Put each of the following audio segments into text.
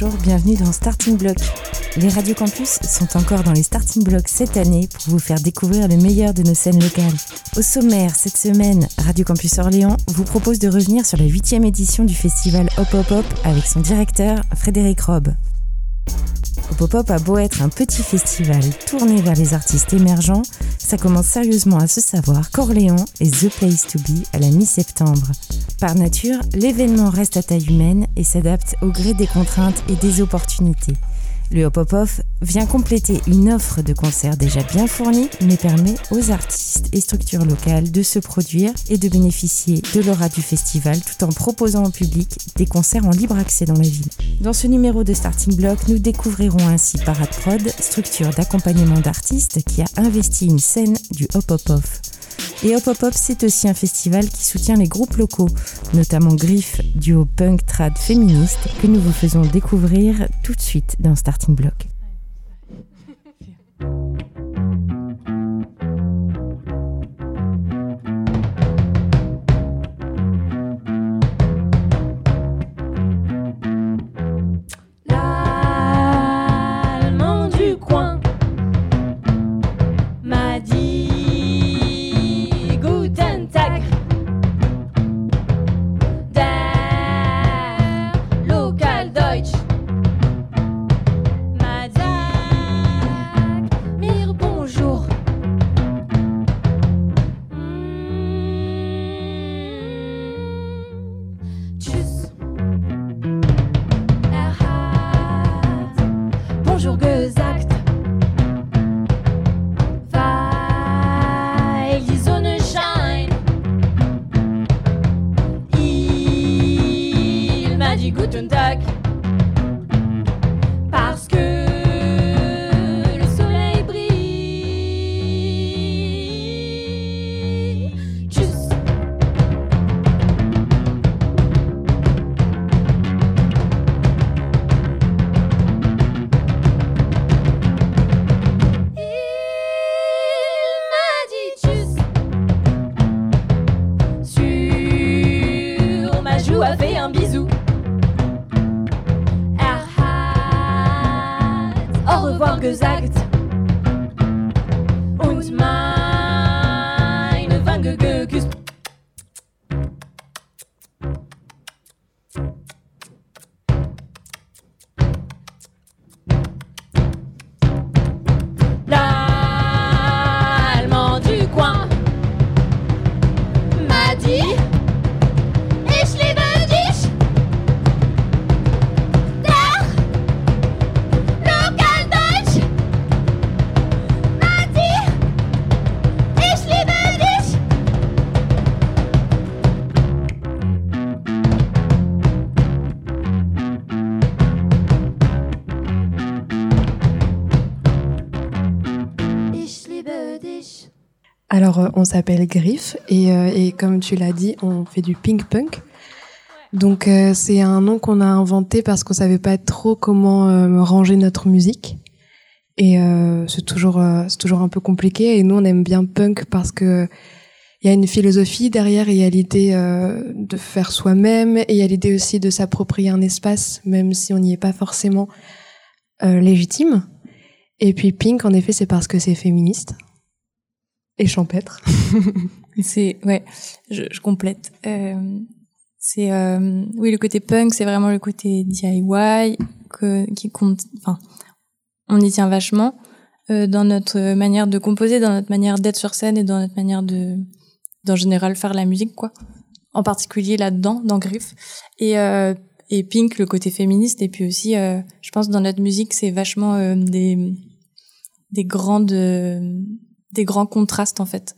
bonjour, bienvenue dans Starting Block. Les Radio Campus sont encore dans les Starting Blocks cette année pour vous faire découvrir le meilleur de nos scènes locales. Au sommaire, cette semaine, Radio Campus Orléans vous propose de revenir sur la huitième édition du festival Hop Hop Hop avec son directeur Frédéric Robb. Hop a beau être un petit festival tourné vers les artistes émergents, ça commence sérieusement à se savoir qu'Orléans est The Place to Be à la mi-septembre. Par nature, l'événement reste à taille humaine et s'adapte au gré des contraintes et des opportunités. Le Hop Hop Off vient compléter une offre de concerts déjà bien fournie, mais permet aux artistes et structures locales de se produire et de bénéficier de l'aura du festival tout en proposant au public des concerts en libre accès dans la ville. Dans ce numéro de Starting Block, nous découvrirons ainsi Parade Prod, structure d'accompagnement d'artistes qui a investi une scène du Hop Hop Off. Et Hop Hop Hop, c'est aussi un festival qui soutient les groupes locaux, notamment Griff, duo punk trad féministe, que nous vous faisons découvrir tout de suite dans Starting Block. On s'appelle Griff euh, et, comme tu l'as dit, on fait du pink punk. Donc, euh, c'est un nom qu'on a inventé parce qu'on savait pas trop comment ranger notre musique. Et c'est toujours, c'est toujours un peu compliqué. Et nous, on aime bien punk parce que il y a une philosophie derrière. Il y a l'idée de faire soi-même et il y a l'idée aussi de s'approprier un espace, même si on n'y est pas forcément légitime. Et puis pink, en effet, c'est parce que c'est féministe et champêtre. c'est ouais, je, je complète. Euh, c'est euh, oui le côté punk, c'est vraiment le côté DIY que, qui compte. Enfin, on y tient vachement euh, dans notre manière de composer, dans notre manière d'être sur scène et dans notre manière de, d'en général faire la musique quoi. En particulier là-dedans, dans Griff et euh, et Pink, le côté féministe et puis aussi, euh, je pense dans notre musique, c'est vachement euh, des des grandes des grands contrastes en fait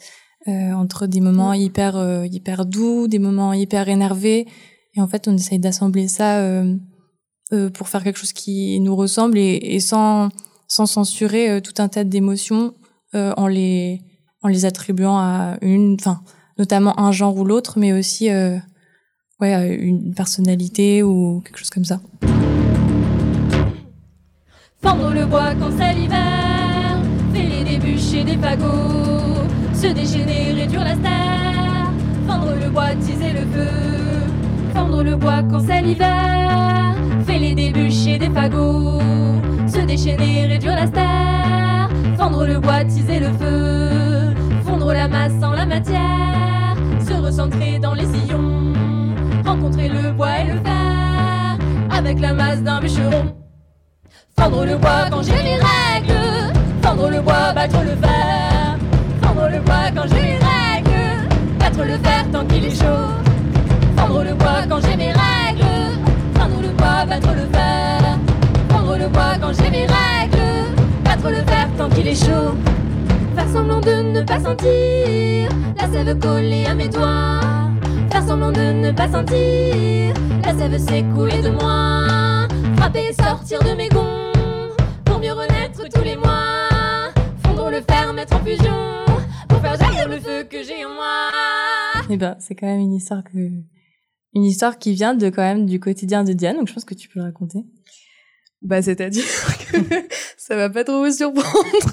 euh, entre des moments mm. hyper euh, hyper doux, des moments hyper énervés et en fait on essaye d'assembler ça euh, pour faire quelque chose qui nous ressemble et, et sans sans censurer tout un tas d'émotions en les en les attribuant à une enfin notamment un genre ou l'autre mais aussi ouais une personnalité ou quelque chose comme ça. Fendre le bois quand c'est l'hiver bûcher des fagots, se déchaîner, réduire la terre, fendre le bois, teaser le feu, fendre le bois quand c'est l'hiver, fêler des bûches et des fagots, se déchaîner, réduire la terre, fendre le bois, teaser le feu, fondre la masse en la matière, se recentrer dans les sillons, rencontrer le bois et le fer, avec la masse d'un bûcheron. Fendre le bois quand j'ai mes règles, fendre le bois, battre le fer, fendre le bois quand j'ai mes règles, battre le fer tant qu'il est chaud, fendre le bois quand j'ai mes règles, fendre le bois, battre le fer, fendre le bois quand j'ai mes règles, battre le fer tant qu'il est chaud, faire semblant de ne pas sentir la sève collée à mes doigts, faire semblant de ne pas sentir la sève s'écouler de moi, frapper et sortir de mes gonds le fer, mettre en fusion pour faire jaillir le feu que j'ai en moi. Eh ben, c'est quand même une histoire que, une histoire qui vient de quand même du quotidien de Diane, donc je pense que tu peux le raconter. Bah, c'est-à-dire que ça va pas trop vous surprendre,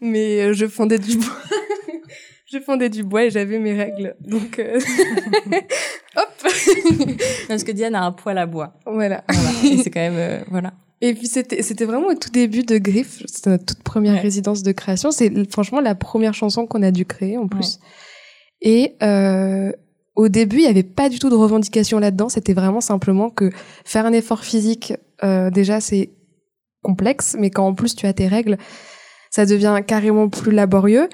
mais euh, je fondais du bois. je fondais du bois et j'avais mes règles. Donc, euh, hop Parce que Diane a un poêle à bois. Voilà. Voilà. Et c'est quand même, euh, voilà. Et puis c'était c'était vraiment au tout début de Griff, c'était notre toute première Ouais. résidence de création, c'est franchement la première chanson qu'on a dû créer en plus. Et euh, au début, il y avait pas du tout de revendication là-dedans, c'était vraiment simplement que faire un effort physique euh, déjà c'est complexe, mais quand en plus tu as tes règles, ça devient carrément plus laborieux.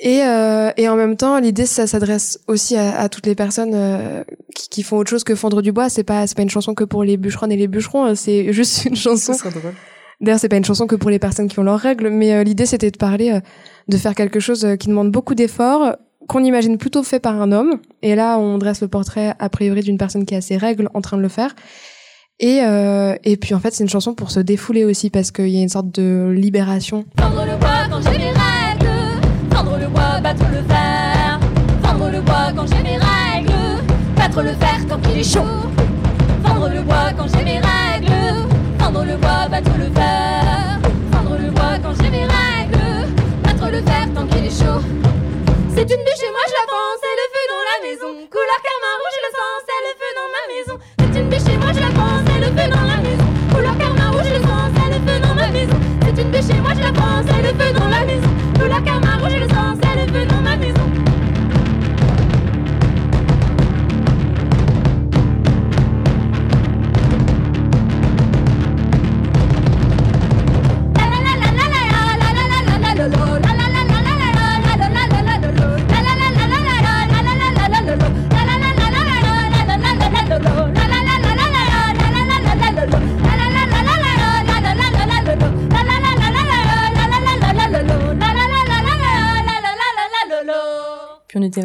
Et, euh, et en même temps, l'idée, ça s'adresse aussi à, à toutes les personnes euh, qui, qui font autre chose que fondre du bois. C'est pas, c'est pas une chanson que pour les bûcherons et les bûcherons. euh, C'est juste une chanson. D'ailleurs, c'est pas une chanson que pour les personnes qui ont leurs règles. Mais euh, l'idée, c'était de parler, euh, de faire quelque chose euh, qui demande beaucoup d'efforts, qu'on imagine plutôt fait par un homme. Et là, on dresse le portrait a priori d'une personne qui a ses règles en train de le faire. Et, euh, et puis en fait, c'est une chanson pour se défouler aussi parce qu'il y a une sorte de libération Fendre le bois quand j'ai mes règles. Battre le fer. Fendre le bois quand j'ai mes règles. Battre le fer tant qu'il est chaud. Fendre le bois quand j'ai mes règles. Fendre le bois, battre le fer.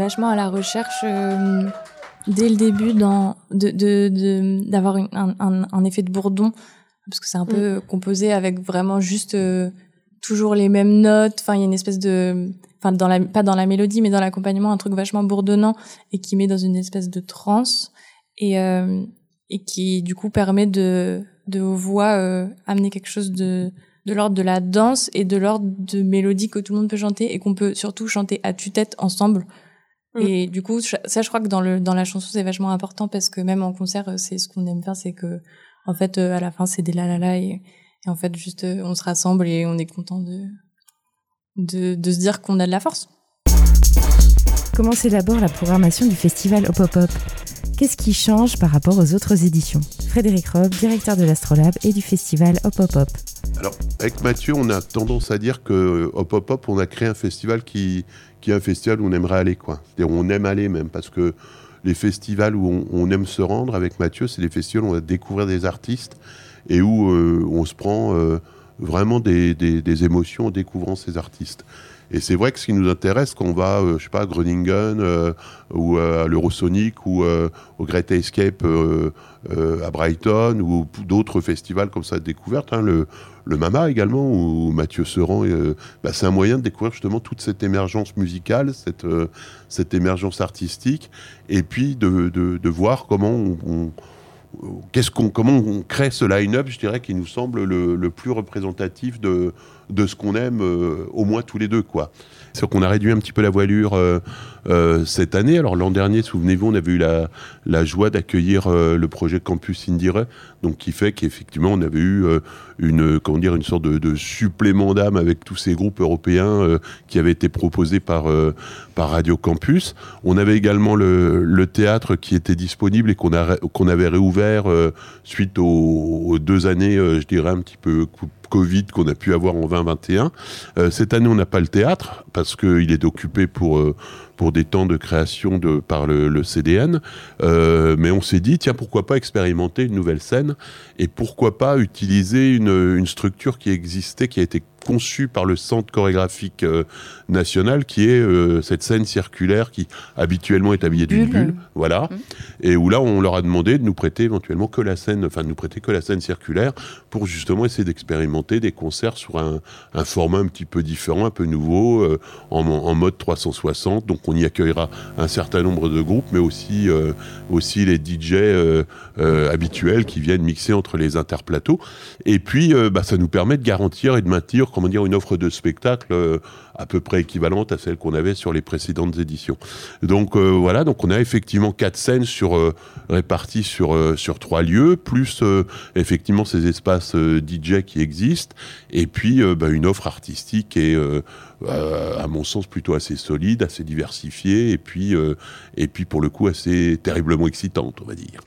Vachement à la recherche euh, dès le début dans de de de- d'avoir un, un, un effet de bourdon parce que c'est un peu composé avec vraiment juste euh, toujours les mêmes notes. Enfin, il y a une espèce de enfin dans la pas dans la mélodie mais dans l'accompagnement un truc vachement bourdonnant et qui met dans une espèce de transe et euh, et qui du coup permet de de aux voix euh, amener quelque chose de de l'ordre de la danse et de l'ordre de mélodie que tout le monde peut chanter et qu'on peut surtout chanter à tue-tête ensemble. Mm. Et du coup, ça, je crois que dans le dans la chanson, c'est vachement important parce que même en concert, euh, c'est ce qu'on aime faire, c'est que en fait, euh, à la fin, c'est des la la la et, et en fait, juste, euh, on se rassemble et on est content de de, de se dire qu'on a de la force. Comment s'élabore la programmation du festival Hop Hop Hop? Qu'est-ce qui change par rapport aux autres éditions Frédéric Rob, directeur de l'Astrolabe et du festival Hop Hop Hop. Alors, avec Mathieu, on a tendance à dire que Hop Hop Hop, on a créé un festival qui, est un festival où on aimerait aller. C'est-à-dire, on aime aller même, parce que les festivals où on, aime se rendre avec Mathieu, c'est des festivals où on va découvrir des artistes et où euh, on se prend euh, vraiment des émotions en découvrant ces artistes. Et c'est vrai que ce qui nous intéresse quand on va, euh, je sais pas, à Groningen euh, ou euh, à l'Eurosonic ou au Great Escape à Brighton ou d'autres festivals comme ça de découverte, hein, le, le Mama également, où Mathieu Seran, euh, bah, c'est un moyen de découvrir justement toute cette émergence musicale, cette, cette émergence artistique, et puis de, de, voir comment on, on- qu'est-ce qu'on, comment on crée ce line-up, je dirais, qui nous semble le, le plus représentatif de, de ce qu'on aime au moins tous les deux, quoi. C'est qu'on a réduit un petit peu la voilure euh, euh, cette année. Alors l'an dernier, souvenez-vous, on avait eu la, la joie d'accueillir euh, le projet Campus Indire, donc qui fait qu'effectivement on avait eu une comment dire une sorte de, supplément d'âme avec tous ces groupes européens qui avaient été proposés par par Radio Campus. On avait également le, le théâtre qui était disponible et qu'on qu'on avait réouvert suite aux, aux, deux années, je dirais un petit peu Covid qu'on a pu avoir en 2021. Euh, cette année, on n'a pas le théâtre parce qu'il est occupé pour, euh, pour des temps de création de, par le, CDN. Euh, mais on s'est dit, tiens, pourquoi pas expérimenter une nouvelle scène et pourquoi pas utiliser une, une structure qui existait, qui a été conçu par le Centre chorégraphique euh, national, qui est euh, cette scène circulaire qui habituellement est habillée d'une bulle, voilà, mmh. et où là on leur a demandé de nous prêter éventuellement que la scène, enfin de nous prêter que la scène circulaire pour justement essayer d'expérimenter des concerts sur un, format un petit peu différent, un peu nouveau, euh, en, mode 360. Donc on y accueillera un certain nombre de groupes, mais aussi aussi les DJ habituels qui viennent mixer entre les interplateaux. Et puis bah, ça nous permet de garantir et de maintenir comment dire, une offre de spectacle euh, à peu près équivalente à celle qu'on avait sur les précédentes éditions. Donc euh, voilà, donc on a effectivement quatre scènes sur euh, réparties sur sur trois lieux, plus effectivement ces espaces DJ qui existent, et puis bah, une offre artistique et à mon sens plutôt assez solide, assez diversifiée, et puis et puis pour le coup assez terriblement excitante, on va dire.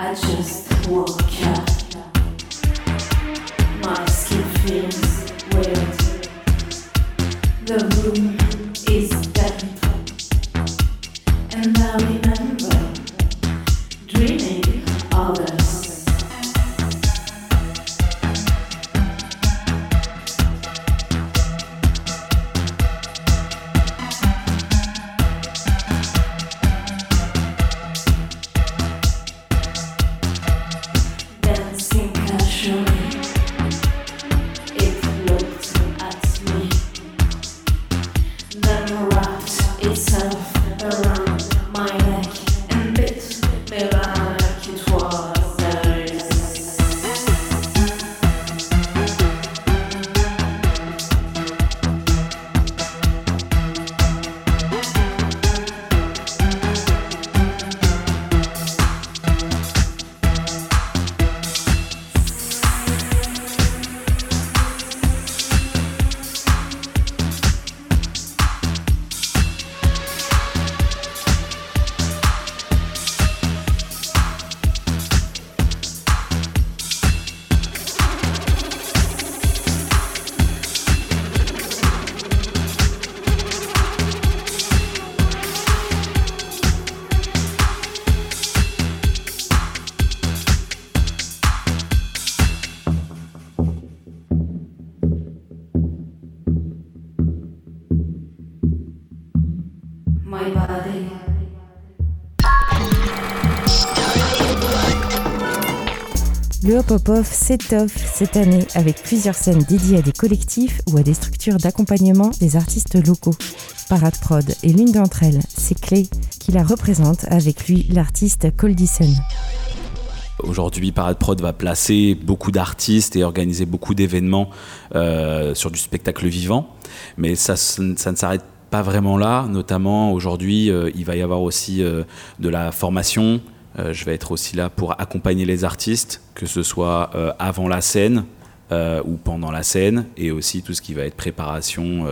I just woke up. My skin feels weird. The room. Off s'étoffe cette année avec plusieurs scènes dédiées à des collectifs ou à des structures d'accompagnement des artistes locaux. Parade Prod est l'une d'entre elles, c'est Clé qui la représente avec lui l'artiste Coldison. Aujourd'hui, Parade Prod va placer beaucoup d'artistes et organiser beaucoup d'événements euh, sur du spectacle vivant, mais ça, ça ne s'arrête pas vraiment là. Notamment aujourd'hui, euh, il va y avoir aussi euh, de la formation, je vais être aussi là pour accompagner les artistes, que ce soit euh, avant la scène, euh, ou pendant la scène et aussi tout ce qui va être préparation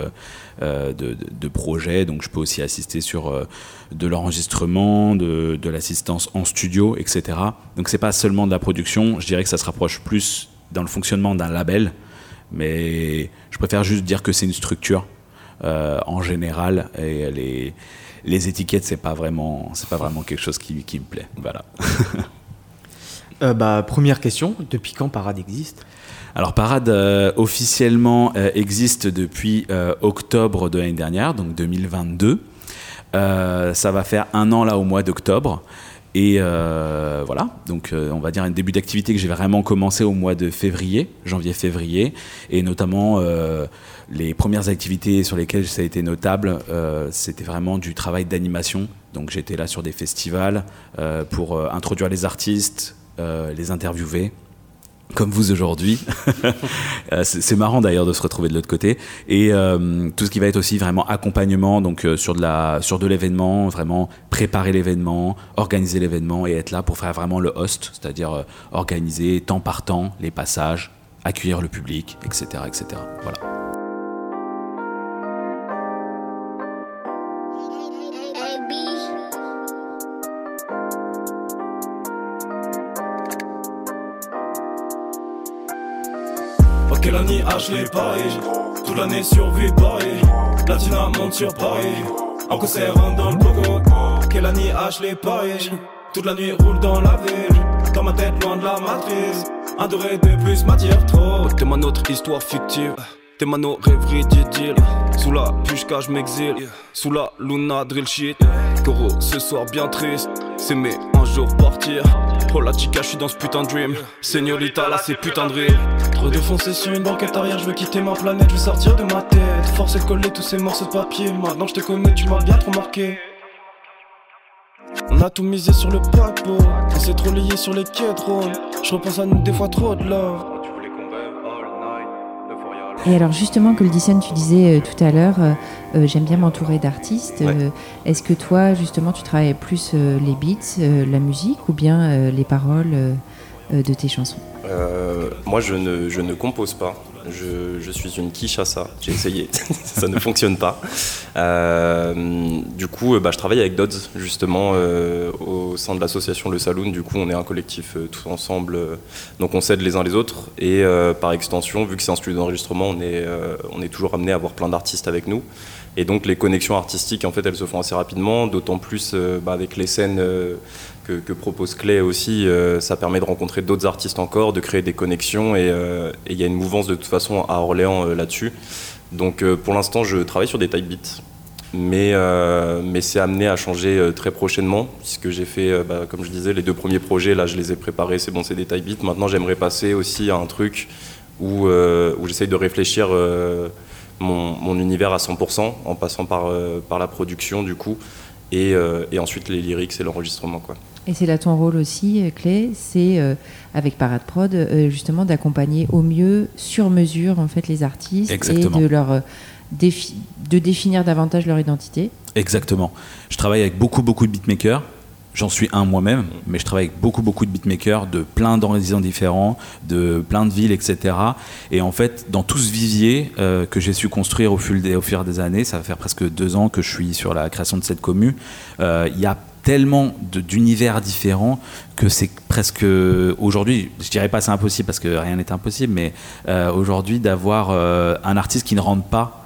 de, projets. Donc je peux aussi assister sur de l'enregistrement, de, l'assistance en studio, etc. Donc c'est pas seulement de la production, je dirais que ça se rapproche plus dans le fonctionnement d'un label, mais je préfère juste dire que c'est une structure en général et elle est les étiquettes, c'est pas vraiment, c'est pas vraiment quelque chose qui, me plaît. Voilà. Euh, bah, première question, depuis quand Parade existe? Alors Parade euh, officiellement euh, existe depuis octobre de l'année dernière, donc 2022. ça va faire un an là au mois d'octobre. Et voilà, donc on va dire un début d'activité que j'ai vraiment commencé au mois de février, janvier-février, et notamment les premières activités sur lesquelles ça a été notable, c'était vraiment du travail d'animation. Donc j'étais là sur des festivals pour introduire les artistes, les interviewer, comme vous aujourd'hui. Euh, c'est marrant d'ailleurs de se retrouver de l'autre côté. Et euh, tout ce qui va être aussi vraiment accompagnement, donc euh, sur de sur de l'événement, vraiment préparer l'événement, organiser l'événement et être là pour faire vraiment le host, c'est-à-dire organiser temps par temps les passages, accueillir le public, etc., etc. Voilà. Année Ashley Paris Toute l'année survie Paris Latina monte sur Paris. En concert dans le Quelle année Ashley Paris Toute la nuit roule dans la ville. Dans ma tête loin de la matrice. Un doré de plus m'attire trop. T'es ma autre histoire fictive. T'es mano rêverie d'idylle Sous la pushka je m'exile. Sous la luna drill shit. Coro ce soir bien triste. C'est mais un jour partir. Oh la chica je suis dans ce putain de dream. Señorita là c'est putain de drill Trop défoncé sur une banquette arrière Je veux quitter ma planète Je veux sortir de ma tête. Forcer de coller tous ces morceaux de papier. Maintenant je te connais tu m'as bien trop marqué. On a tout misé sur le paquebot, on s'est trop lié sur les quais Je repense à nous des fois trop de love. Et alors justement, que le Dyson, tu disais euh, tout à l'heure, euh, euh, j'aime bien m'entourer d'artistes. Est-ce que toi, justement, tu travailles plus les beats, la musique ou bien les paroles de tes chansons? Moi, je ne, je ne compose pas. Je, suis une quiche à ça. J'ai essayé, ça ne fonctionne pas. Euh, du coup, bah, je travaille avec Dodds, justement, euh, au sein de l'association Le Saloon. Du coup, on est un collectif euh, tous ensemble. donc, on s'aide les uns les autres. Et par extension, vu que c'est un studio d'enregistrement, on, est on est toujours amené à avoir plein d'artistes avec nous. Et donc, les connexions artistiques, en fait, elles se font assez rapidement, d'autant plus bah, avec les scènes que, propose Clay aussi, euh, ça permet de rencontrer d'autres artistes encore, de créer des connexions euh, et il y a une mouvance de toute façon à Orléans euh, là-dessus. Donc pour l'instant, je travaille sur des type beats, mais, mais c'est amené à changer très prochainement, puisque j'ai fait, bah, comme je disais, les deux premiers projets, là je les ai préparés, c'est bon, c'est des type beats. Maintenant, j'aimerais passer aussi à un truc où, où j'essaye de réfléchir mon, mon, univers à 100% en passant par, par la production du coup. Et, et ensuite les lyrics et l'enregistrement quoi. Et c'est là ton rôle aussi, euh, Clé, c'est euh, avec Parade Prod euh, justement d'accompagner au mieux, sur mesure en fait les artistes et de leur de définir davantage leur identité. Exactement. Je travaille avec beaucoup beaucoup de beatmakers. J'en suis un moi-même, mais je travaille avec beaucoup beaucoup de beatmakers de plein d'horizons différents, de plein de villes, etc. Et en fait, dans tout ce vivier que j'ai su construire au fil, des, au des années, ça va faire presque deux ans que je suis sur la création de cette commune, il y a tellement d'univers différents que c'est presque aujourd'hui, je dirais pas c'est impossible parce que rien n'est impossible, mais euh, aujourd'hui d'avoir euh, un artiste qui ne rentre pas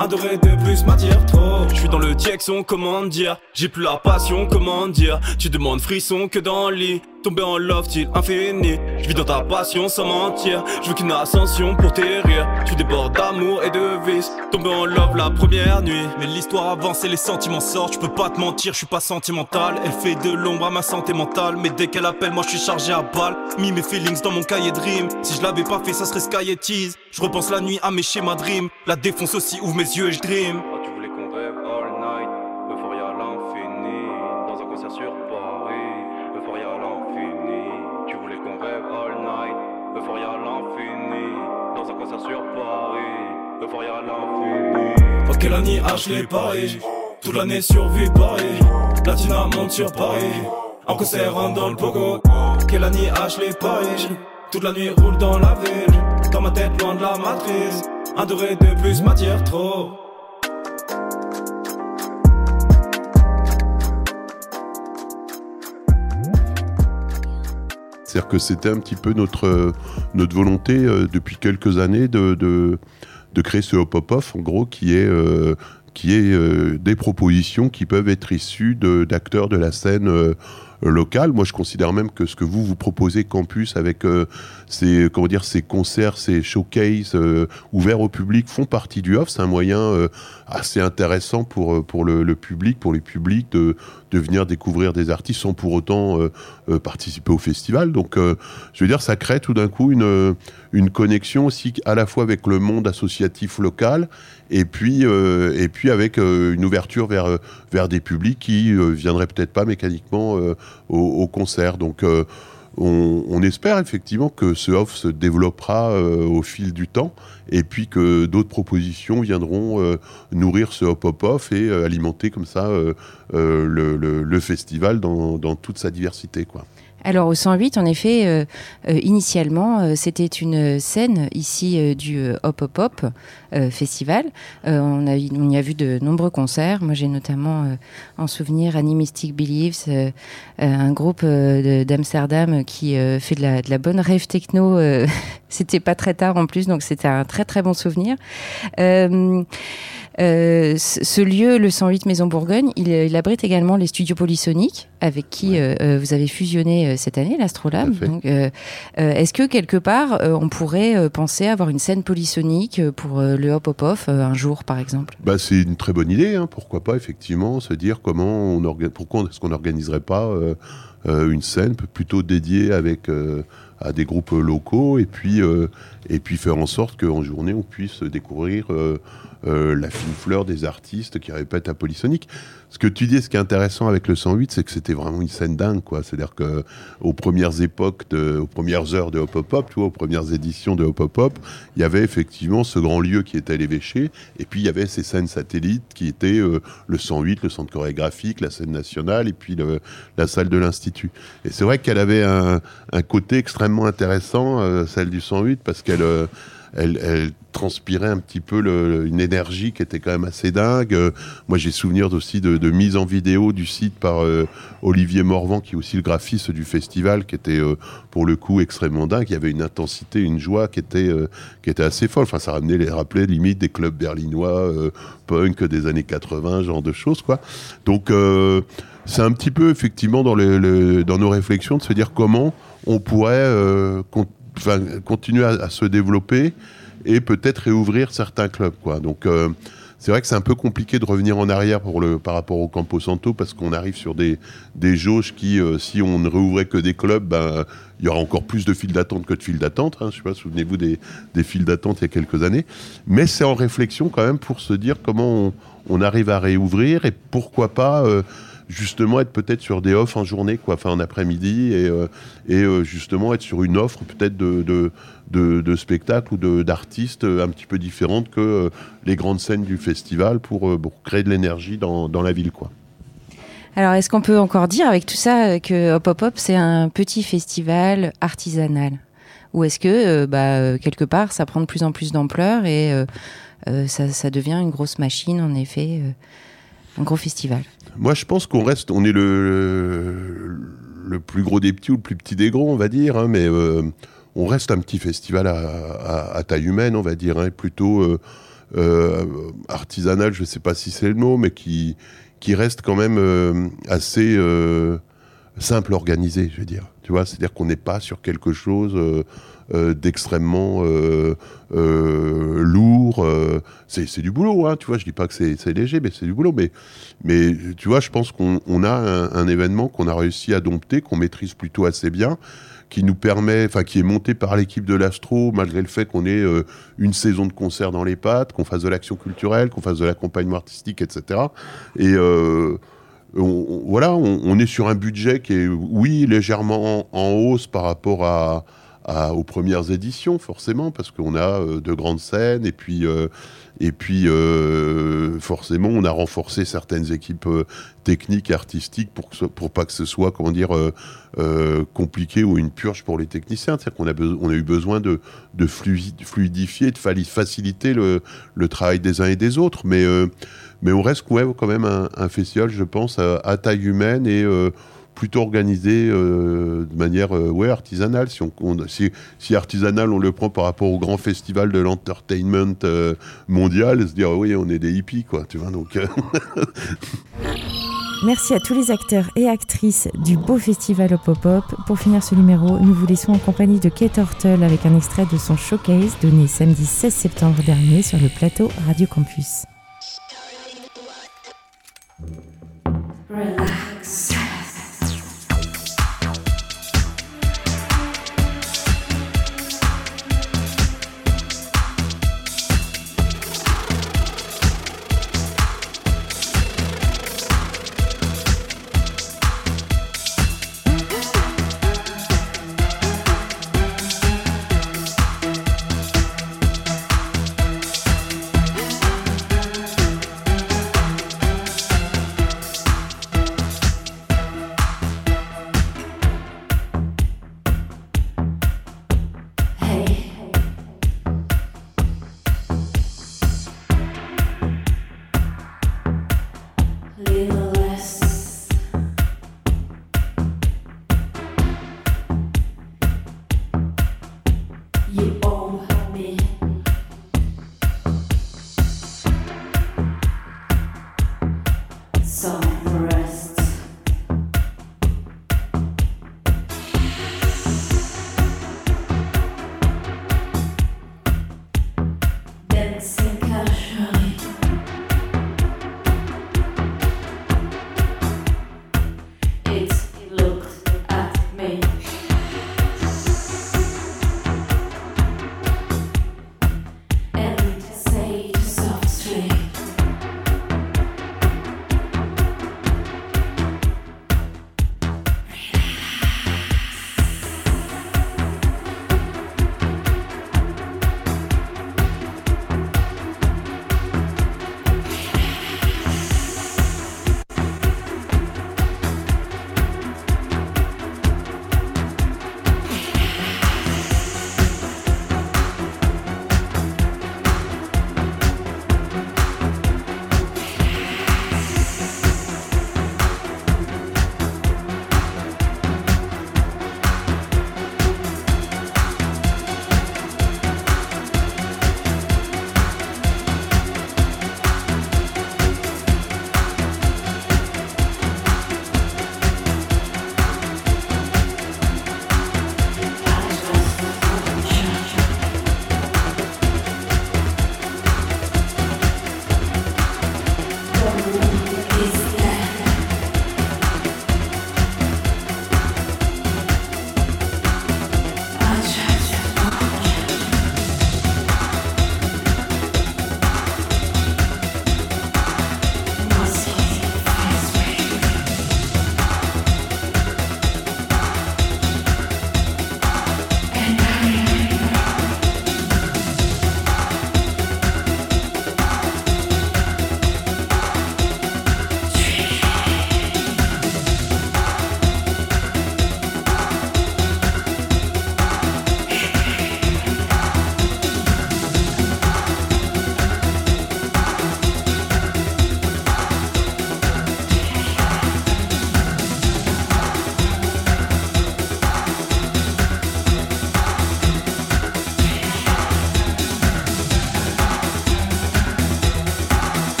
un de plus m'attire trop. Je suis dans le son comment dire? J'ai plus la passion, comment dire? Tu demandes frisson que dans le lit. Tomber en love, style infini. Je vis dans ta passion sans mentir. Je veux qu'une ascension pour tes rires. Tu débordes d'amour et de vice. Tomber en love la première nuit. Mais l'histoire avance et les sentiments sortent. Je peux pas te mentir, je suis pas sentimental. Elle fait de l'ombre à ma santé mentale. Mais dès qu'elle appelle, moi je suis chargé à balle. Mis mes feelings dans mon cahier dream. Si je l'avais pas fait, ça serait Sky et Tease. Je repense la nuit à mes schémas dream. La défonce aussi ouvre mes yeux et je dream. Night, euphoria à l'infini. Dans un concert sur Paris, euphoria à l'infini. Oh, quelle année Ashley Paris, toute l'année survie Paris. Latina monte sur Paris, en concert dans le pogo. Quelle année Ashley Paris, toute la nuit roule dans la ville. Dans ma tête, loin de la matrice. Un doré de plus m'attire trop. C'est-à-dire que c'était un petit peu notre, notre volonté depuis quelques années de, de, de créer ce hop-hop-off, en gros, qui est qui est des propositions qui peuvent être issues d'acteurs de, la scène local. Moi, je considère même que ce que vous vous proposez campus avec euh, ces comment concerts, ces showcases euh, ouverts au public font partie du off. C'est un moyen euh, assez intéressant pour pour le, public, pour les publics de de venir découvrir des artistes sans pour autant participer au festival. Donc, je veux dire, ça crée tout d'un coup une une connexion aussi à la fois avec le monde associatif local et puis et puis avec une ouverture vers vers des publics qui viendraient peut-être pas mécaniquement au, concert. Donc euh, on, espère effectivement que ce off se développera euh, au fil du temps et puis que d'autres propositions viendront euh, nourrir ce hop hop off et alimenter comme ça le, festival dans, dans, toute sa diversité quoi. Alors au 108, en effet, euh, euh, initialement, euh, c'était une scène ici du Hop Hop Hop Festival. on, a, on y a vu de nombreux concerts. Moi, j'ai notamment en souvenir Animistic Believes, un groupe d'Amsterdam qui fait de la, de la, bonne rêve techno. c'était pas très tard en plus, donc c'était un très très bon souvenir. Euh, ce lieu, le 108 Maison Bourgogne, il, abrite également les studios polysoniques avec qui euh, vous avez fusionné cette année, l'Astrolabe. Est-ce que quelque part, on pourrait penser avoir une scène polysonique pour le Hop Hop Off un jour, par exemple? Bah, C'est une très bonne idée. Hein. Pourquoi pas, effectivement, se dire comment on pourquoi est-ce qu'on n'organiserait pas une scène plutôt dédiée avec à des groupes locaux et puis, et puis faire en sorte qu'en journée on puisse découvrir euh, la fine fleur des artistes qui répètent à Polysonic. Ce que tu dis, ce qui est intéressant avec le 108, c'est que c'était vraiment une scène dingue, quoi. C'est-à-dire que aux premières époques, aux premières heures de Hop Hop Hop, aux premières éditions de Hop Hop Hop, il y avait effectivement ce grand lieu qui était l'évêché, et puis il y avait ces scènes satellites qui étaient euh, le 108, le centre chorégraphique, la scène nationale, et puis la salle de l'Institut. Et c'est vrai qu'elle avait un, côté extrêmement intéressant, euh, celle du 108, parce qu'elle elle, transpirait un petit peu une énergie qui était quand même assez dingue. Euh, moi, j'ai souvenir aussi de, mise en vidéo du site par euh, Olivier Morvan, qui est aussi le graphiste du festival, qui était euh, pour le coup extrêmement dingue. Il y avait une intensité, une joie qui était, qui était assez folle. Enfin, ça ramenait les rappelait limite des clubs berlinois, punk des années 80, genre de choses, quoi. Donc, c'est un petit peu effectivement dans nos réflexions de se dire comment on pourrait continuer à, se développer et peut-être réouvrir certains clubs. Quoi. Donc euh, c'est vrai que c'est un peu compliqué de revenir en arrière pour le, par rapport au Campo Santo parce qu'on arrive sur des, des jauges qui, euh, si on ne réouvrait que des clubs, ben, il y aura encore plus de files d'attente que de files d'attente. Hein. Je sais pas, souvenez-vous des, des files d'attente il y a quelques années. Mais c'est en réflexion quand même pour se dire comment on, arrive à réouvrir et pourquoi pas... Euh, justement être peut-être sur des offres en journée, quoi, enfin en après-midi, et, euh, euh, justement être sur une offre peut-être de, spectacles ou d'artistes un petit peu différente que euh, les grandes scènes du festival pour, créer de l'énergie dans, la ville, quoi. Alors, est-ce qu'on peut encore dire avec tout ça que Hop Hop Hop, c'est un petit festival artisanal? Ou est-ce que, bah, quelque part, ça prend de plus en plus d'ampleur et ça, devient une grosse machine, en effet, un gros festival moi, je pense qu'on reste, on est le, le plus gros des petits ou le plus petit des gros, on va dire, hein, mais euh, on reste un petit festival à, taille humaine, on va dire, hein, plutôt euh, euh, artisanal, je ne sais pas si c'est le mot, mais qui, qui reste quand même assez simple organisé, je veux dire. Tu vois, c'est-à-dire qu'on n'est pas sur quelque chose d'extrêmement euh, euh, lourd. c'est du boulot, hein, tu vois. Je dis pas que c'est léger, mais c'est du boulot. Mais, mais tu vois, je pense qu'on a un, événement qu'on a réussi à dompter, qu'on maîtrise plutôt assez bien qui nous permet, enfin qui est monté par l'équipe de l'Astro, malgré le fait qu'on ait une saison de concert dans les pattes, qu'on fasse de l'action culturelle, qu'on fasse de l'accompagnement artistique, etc. Et voilà, on, est sur un budget qui est, oui, légèrement en hausse par rapport à, aux premières éditions, forcément, parce qu'on a euh, de grandes scènes, et puis, euh, et puis euh, forcément, on a renforcé certaines équipes techniques artistiques pour, que, pour pas que ce soit, comment dire, compliqué ou une purge pour les techniciens. C'est-à-dire qu'on a, on a eu besoin de, de fluidifier, de faciliter le, travail des uns et des autres, mais, mais on reste quand même un, festival, je pense, à, taille humaine et plutôt organisé de manière ouais, artisanale. Si, on, si, si, artisanal, on le prend par rapport au grand festival de l'entertainment mondial, se dire oui, on est des hippies, quoi. Tu vois, donc. Merci à tous les acteurs et actrices du beau festival au pop-up. Pour finir ce numéro, nous vous laissons en compagnie de Kate Hortle avec un extrait de son showcase donné samedi 16 septembre dernier sur le plateau Radio Campus. Merci.